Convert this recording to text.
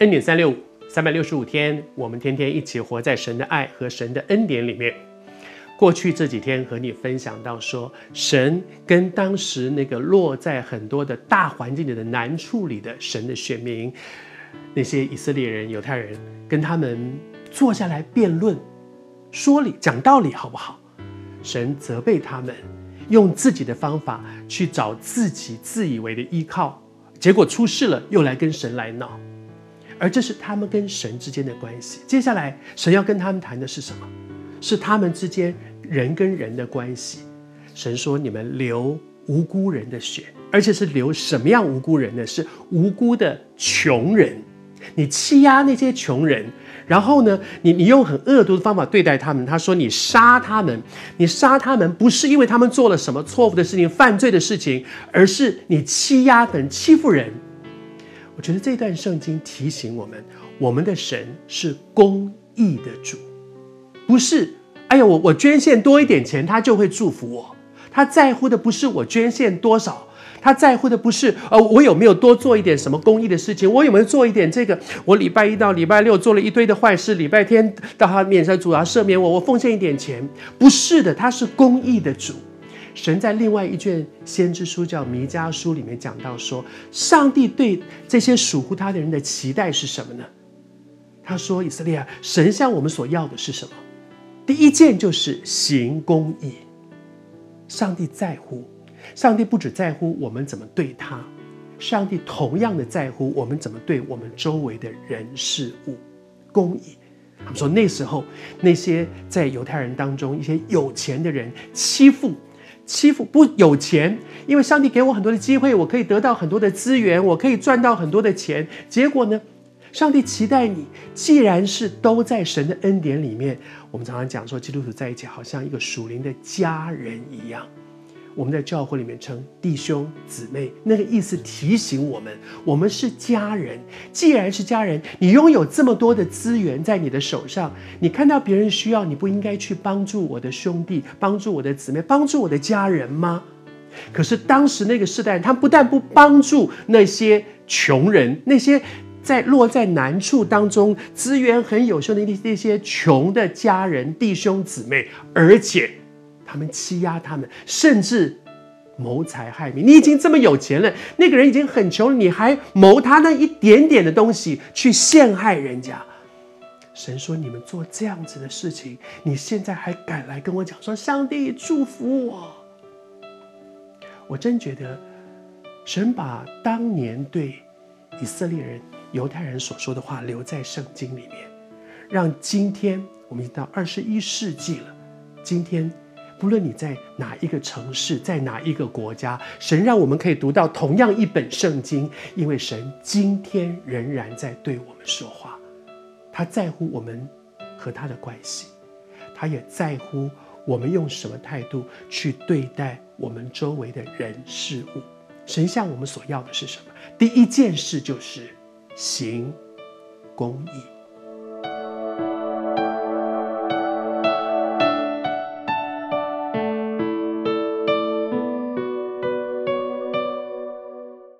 恩典三六五，三百六十五天，我们天天一起活在神的爱和神的恩典里面。过去这几天和你分享到说，神跟当时那个落在很多的大环境里的难处里的神的选民，那些以色列人、犹太人，跟他们坐下来辩论、说理、讲道理，好不好？神责备他们，用自己的方法去找自己自以为的依靠，结果出事了，又来跟神来闹。而这是他们跟神之间的关系。接下来，神要跟他们谈的是什么？是他们之间人跟人的关系。神说：“你们流无辜人的血，而且是流什么样无辜人呢？是无辜的穷人。你欺压那些穷人，然后呢，你你用很恶毒的方法对待他们。他说：你杀他们，你杀他们不是因为他们做了什么错误的事情、犯罪的事情，而是你欺压人欺负人。我觉得这段圣经提醒我们，我们的神是公义的主。”不是，哎呀，我我捐献多一点钱，他就会祝福我。他在乎的不是我捐献多少，他在乎的不是呃我有没有多做一点什么公益的事情，我有没有做一点这个。我礼拜一到礼拜六做了一堆的坏事，礼拜天到他面前主要赦免我，我奉献一点钱。不是的，他是公义的主。神在另外一卷先知书叫弥迦书里面讲到说，上帝对这些属乎他的人的期待是什么呢？他说：“以色列，神向我们所要的是什么？”第一件就是行公义，上帝在乎，上帝不只在乎我们怎么对他，上帝同样的在乎我们怎么对我们周围的人事物。公义，他们说那时候那些在犹太人当中一些有钱的人欺负欺负不有钱，因为上帝给我很多的机会，我可以得到很多的资源，我可以赚到很多的钱，结果呢？上帝期待你，既然是都在神的恩典里面，我们常常讲说，基督徒在一起好像一个属灵的家人一样。我们在教会里面称弟兄姊妹，那个意思提醒我们，我们是家人。既然是家人，你拥有这么多的资源在你的手上，你看到别人需要，你不应该去帮助我的兄弟、帮助我的姊妹、帮助我的家人吗？可是当时那个世代，他不但不帮助那些穷人，那些。在落在难处当中，资源很有限的那那些穷的家人、弟兄姊妹，而且他们欺压他们，甚至谋财害命。你已经这么有钱了，那个人已经很穷了，你还谋他那一点点的东西去陷害人家。神说：“你们做这样子的事情，你现在还敢来跟我讲说上帝祝福我？”我真觉得神把当年对以色列人。犹太人所说的话留在圣经里面，让今天我们已经到二十一世纪了。今天，不论你在哪一个城市，在哪一个国家，神让我们可以读到同样一本圣经，因为神今天仍然在对我们说话。他在乎我们和他的关系，他也在乎我们用什么态度去对待我们周围的人事物。神向我们所要的是什么？第一件事就是。行公义。